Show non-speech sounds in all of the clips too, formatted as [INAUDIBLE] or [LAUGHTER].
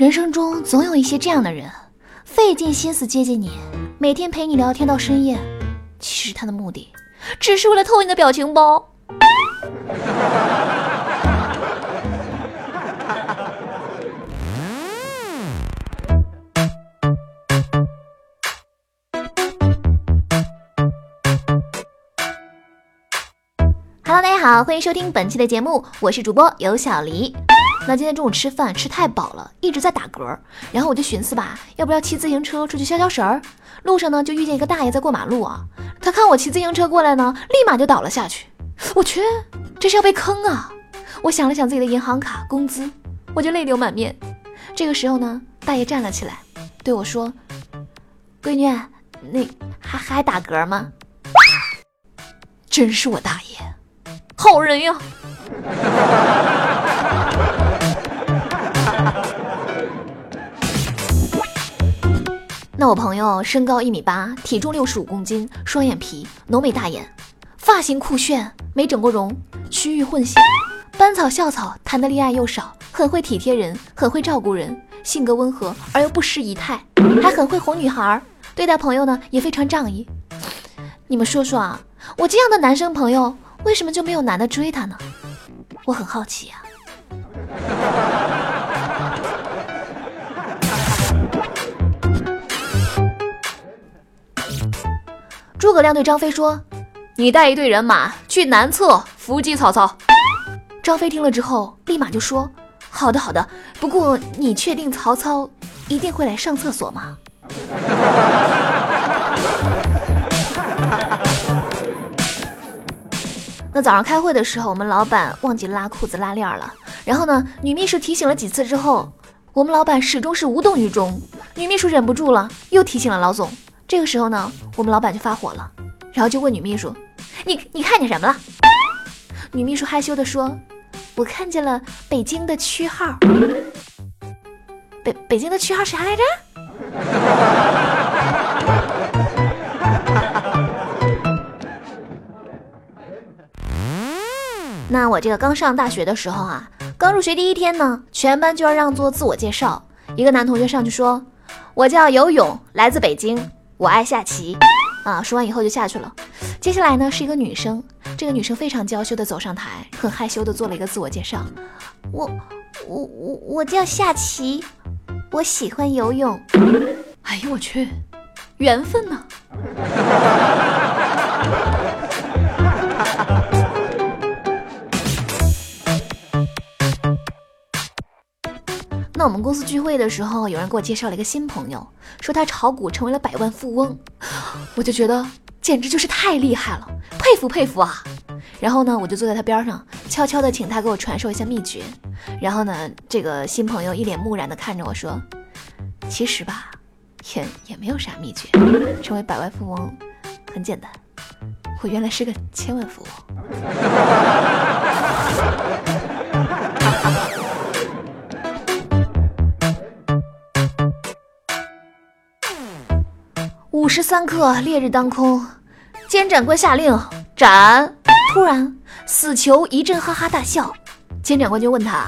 人生中总有一些这样的人，费尽心思接近你，每天陪你聊天到深夜，其实他的目的只是为了偷你的表情包。Hello，大家好，欢迎收听本期的节目，我是主播尤小黎。那今天中午吃饭吃太饱了，一直在打嗝，然后我就寻思吧，要不要骑自行车出去消消食儿？路上呢就遇见一个大爷在过马路啊，他看我骑自行车过来呢，立马就倒了下去。我去，这是要被坑啊！我想了想自己的银行卡、工资，我就泪流满面。这个时候呢，大爷站了起来，对我说：“闺女，那还还打嗝吗？”真是我大爷，好人呀！那我朋友身高一米八，体重六十五公斤，双眼皮，浓眉大眼，发型酷炫，没整过容，区域混血，班草校草，谈的恋爱又少，很会体贴人，很会照顾人，性格温和而又不失仪态，还很会哄女孩，对待朋友呢也非常仗义。你们说说啊，我这样的男生朋友，为什么就没有男的追他呢？我很好奇呀。诸葛亮对张飞说：“你带一队人马去南侧伏击曹操。”张飞听了之后，立马就说：“好的，好的。不过你确定曹操一定会来上厕所吗？”那早上开会的时候，我们老板忘记拉裤子拉链了，然后呢，女秘书提醒了几次之后，我们老板始终是无动于衷。女秘书忍不住了，又提醒了老总。这个时候呢，我们老板就发火了，然后就问女秘书：“你你看见什么了？”女秘书害羞的说：“我看见了北京的区号。北北京的区号啥来着？” [LAUGHS] 那我这个刚上大学的时候啊，刚入学第一天呢，全班就要让做自我介绍。一个男同学上去说：“我叫游泳，来自北京。”我爱下棋，啊！说完以后就下去了。接下来呢是一个女生，这个女生非常娇羞的走上台，很害羞的做了一个自我介绍。我我我我叫下棋，我喜欢游泳。哎呦我去，缘分呢！那我们公司聚会的时候，有人给我介绍了一个新朋友，说他炒股成为了百万富翁，我就觉得简直就是太厉害了，佩服佩服啊！然后呢，我就坐在他边上，悄悄的请他给我传授一下秘诀。然后呢，这个新朋友一脸木然的看着我说：“其实吧，也也没有啥秘诀，成为百万富翁很简单，我原来是个千万富翁。[LAUGHS] ”时三刻，烈日当空，监斩官下令斩。突然，死囚一阵哈哈大笑。监斩官就问他：“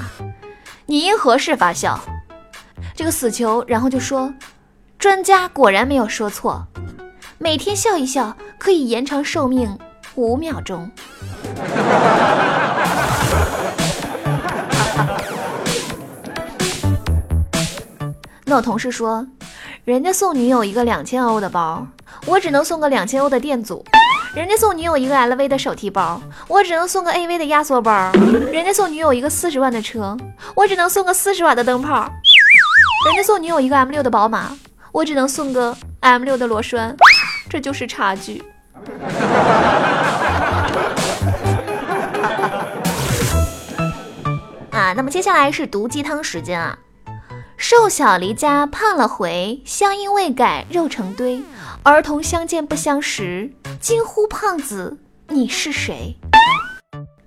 你因何事发笑？”这个死囚然后就说：“专家果然没有说错，每天笑一笑可以延长寿命五秒钟。”那我同事说。人家送女友一个两千欧的包，我只能送个两千欧的电阻；人家送女友一个 LV 的手提包，我只能送个 AV 的压缩包；人家送女友一个四十万的车，我只能送个四十瓦的灯泡；人家送女友一个 M 六的宝马，我只能送个 M 六的螺栓。这就是差距。[LAUGHS] 啊，那么接下来是毒鸡汤时间啊。瘦小离家胖了回，乡音未改肉成堆。儿童相见不相识，惊呼胖子你是谁？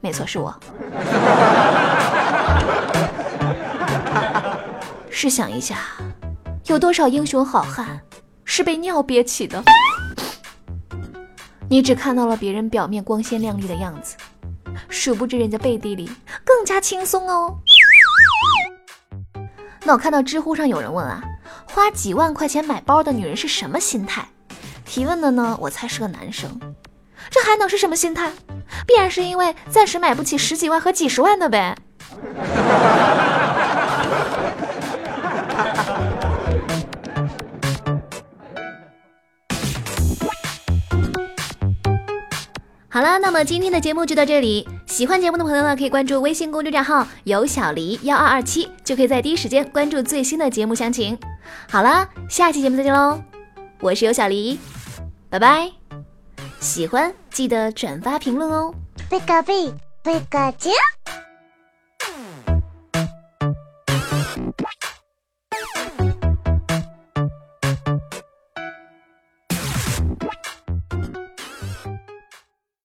没错，是我。[LAUGHS] 试想一下，有多少英雄好汉是被尿憋起的？你只看到了别人表面光鲜亮丽的样子，殊不知人家背地里更加轻松哦。那我看到知乎上有人问啊，花几万块钱买包的女人是什么心态？提问的呢，我猜是个男生。这还能是什么心态？必然是因为暂时买不起十几万和几十万的呗。好了，那么今天的节目就到这里。喜欢节目的朋友呢，可以关注微信公众账号“有小黎幺二二七”，就可以在第一时间关注最新的节目详情。好了，下期节目再见喽！我是有小黎，拜拜。喜欢记得转发评论哦。贝卡贝，贝卡啾。